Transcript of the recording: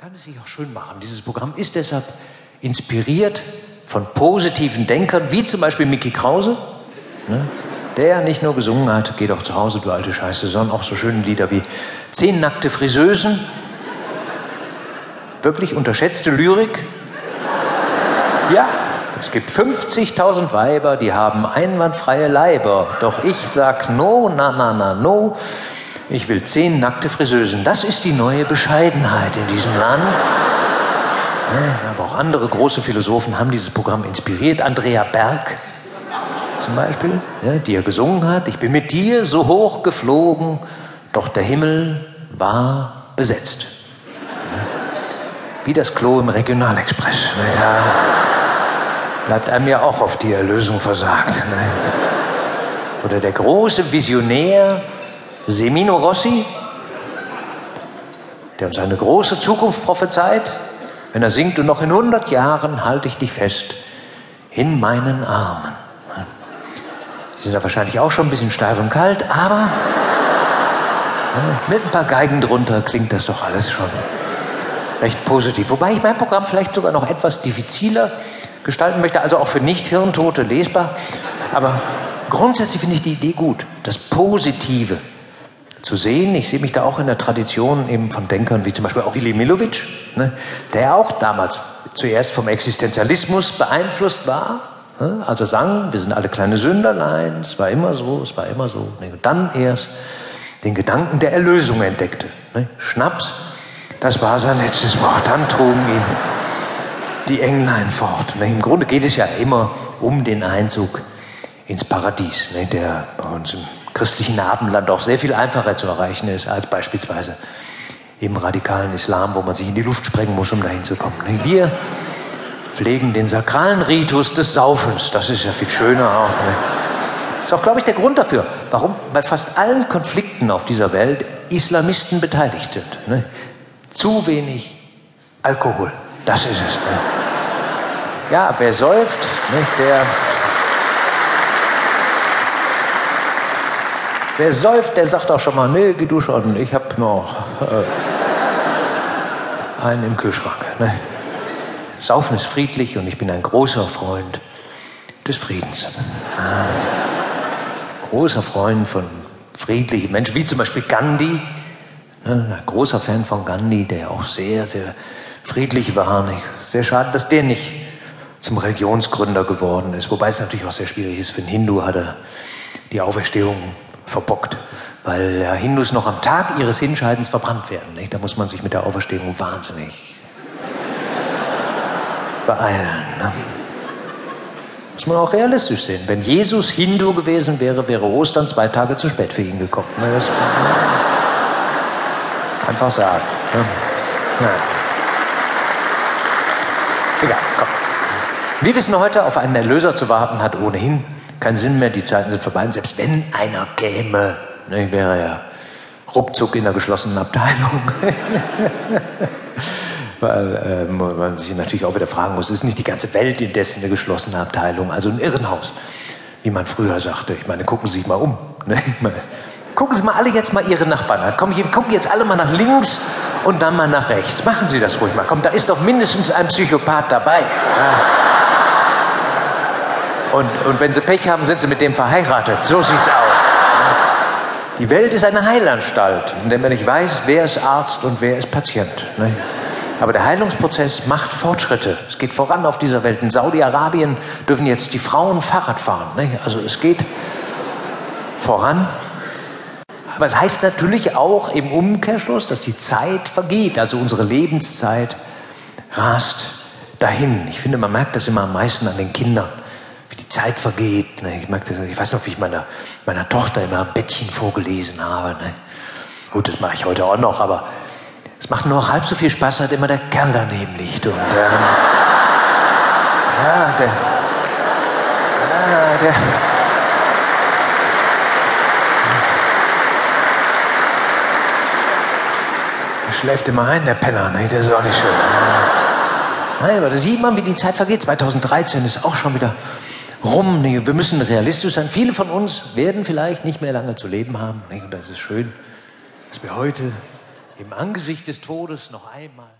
kann es sich auch schön machen. Dieses Programm ist deshalb inspiriert von positiven Denkern, wie zum Beispiel Mickey Krause, ne, der nicht nur gesungen hat, geh doch zu Hause, du alte Scheiße, sondern auch so schöne Lieder wie Zehn nackte Friseusen, wirklich unterschätzte Lyrik. Ja, es gibt 50.000 Weiber, die haben einwandfreie Leiber, doch ich sag no, na, na, na, no. Ich will zehn nackte Friseusen. Das ist die neue Bescheidenheit in diesem Land. Ja, aber auch andere große Philosophen haben dieses Programm inspiriert. Andrea Berg zum Beispiel, ja, die er gesungen hat. Ich bin mit dir so hoch geflogen, doch der Himmel war besetzt. Wie das Klo im Regionalexpress. Da bleibt einem ja auch auf die Erlösung versagt. Oder der große Visionär Semino Rossi, der uns eine große Zukunft prophezeit, wenn er singt, und noch in 100 Jahren halte ich dich fest in meinen Armen. Sie sind ja wahrscheinlich auch schon ein bisschen steif und kalt, aber mit ein paar Geigen drunter klingt das doch alles schon recht positiv. Wobei ich mein Programm vielleicht sogar noch etwas diffiziler gestalten möchte, also auch für Nicht-Hirntote lesbar. Aber grundsätzlich finde ich die Idee gut, das Positive zu sehen. Ich sehe mich da auch in der Tradition eben von Denkern wie zum Beispiel auch Willy Milovic, ne, der auch damals zuerst vom Existenzialismus beeinflusst war, ne, als er sang, wir sind alle kleine Sünderlein, es war immer so, es war immer so. Ne, und dann erst den Gedanken der Erlösung entdeckte. Ne, Schnaps, das war sein letztes Wort. Dann trugen ihn die Englein fort. Ne, Im Grunde geht es ja immer um den Einzug ins Paradies, ne, der bei uns im christlichen Abendland auch sehr viel einfacher zu erreichen ist als beispielsweise im radikalen Islam, wo man sich in die Luft sprengen muss, um dahin zu kommen. Wir pflegen den sakralen Ritus des Saufens. Das ist ja viel schöner auch. Ne? Ist auch, glaube ich, der Grund dafür, warum bei fast allen Konflikten auf dieser Welt Islamisten beteiligt sind. Ne? Zu wenig Alkohol. Das ist es. Ne? Ja, wer säuft, ne, der Wer säuft, der sagt auch schon mal, nee, geh du schon, ich hab noch äh, einen im Kühlschrank. Ne? Saufen ist friedlich und ich bin ein großer Freund des Friedens. Ah. Großer Freund von friedlichen Menschen, wie zum Beispiel Gandhi. Ne? Ein großer Fan von Gandhi, der auch sehr, sehr friedlich war. Nicht? Sehr schade, dass der nicht zum Religionsgründer geworden ist. Wobei es natürlich auch sehr schwierig ist. Für einen Hindu hat er die Auferstehung verbockt, weil ja, Hindus noch am Tag ihres Hinscheidens verbrannt werden. Nicht? Da muss man sich mit der Auferstehung wahnsinnig beeilen. Ne? Muss man auch realistisch sehen. Wenn Jesus Hindu gewesen wäre, wäre Ostern zwei Tage zu spät für ihn gekommen. Ne? Das? Einfach sagen. Ne? Ja. Egal, komm. Wir wissen heute, auf einen Erlöser zu warten, hat ohnehin keinen Sinn mehr, die Zeiten sind vorbei. Und selbst wenn einer käme, ne, wäre er ruckzuck in der geschlossenen Abteilung. Weil äh, man sich natürlich auch wieder fragen muss, ist nicht die ganze Welt indessen eine geschlossene Abteilung, also ein Irrenhaus, wie man früher sagte. Ich meine, gucken Sie sich mal um. Ne? Gucken Sie mal alle jetzt mal Ihre Nachbarn an. Komm, gucken jetzt alle mal nach links und dann mal nach rechts. Machen Sie das ruhig mal. Komm, da ist doch mindestens ein Psychopath dabei. Ja. Und, und wenn sie Pech haben, sind sie mit dem verheiratet. So sieht's aus. Die Welt ist eine Heilanstalt, in der man nicht weiß, wer ist Arzt und wer ist Patient. Ne? Aber der Heilungsprozess macht Fortschritte. Es geht voran auf dieser Welt. In Saudi-Arabien dürfen jetzt die Frauen Fahrrad fahren. Ne? Also es geht voran. Aber es heißt natürlich auch im Umkehrschluss, dass die Zeit vergeht. Also unsere Lebenszeit rast dahin. Ich finde, man merkt das immer am meisten an den Kindern Zeit vergeht. Ne? Ich, mag das, ich weiß noch, wie ich meiner, meiner Tochter immer ein Bettchen vorgelesen habe. Ne? Gut, das mache ich heute auch noch, aber es macht nur noch halb so viel Spaß, seit immer der Kerl daneben liegt. Und, ähm, ja, der, ja, der, der schläft immer ein, der Penner, ne? das ist auch nicht schön. Nein, aber da sieht man, wie die Zeit vergeht. 2013 ist auch schon wieder rum. Nee, wir müssen realistisch sein. Viele von uns werden vielleicht nicht mehr lange zu leben haben. Nee, und das ist schön, dass wir heute im Angesicht des Todes noch einmal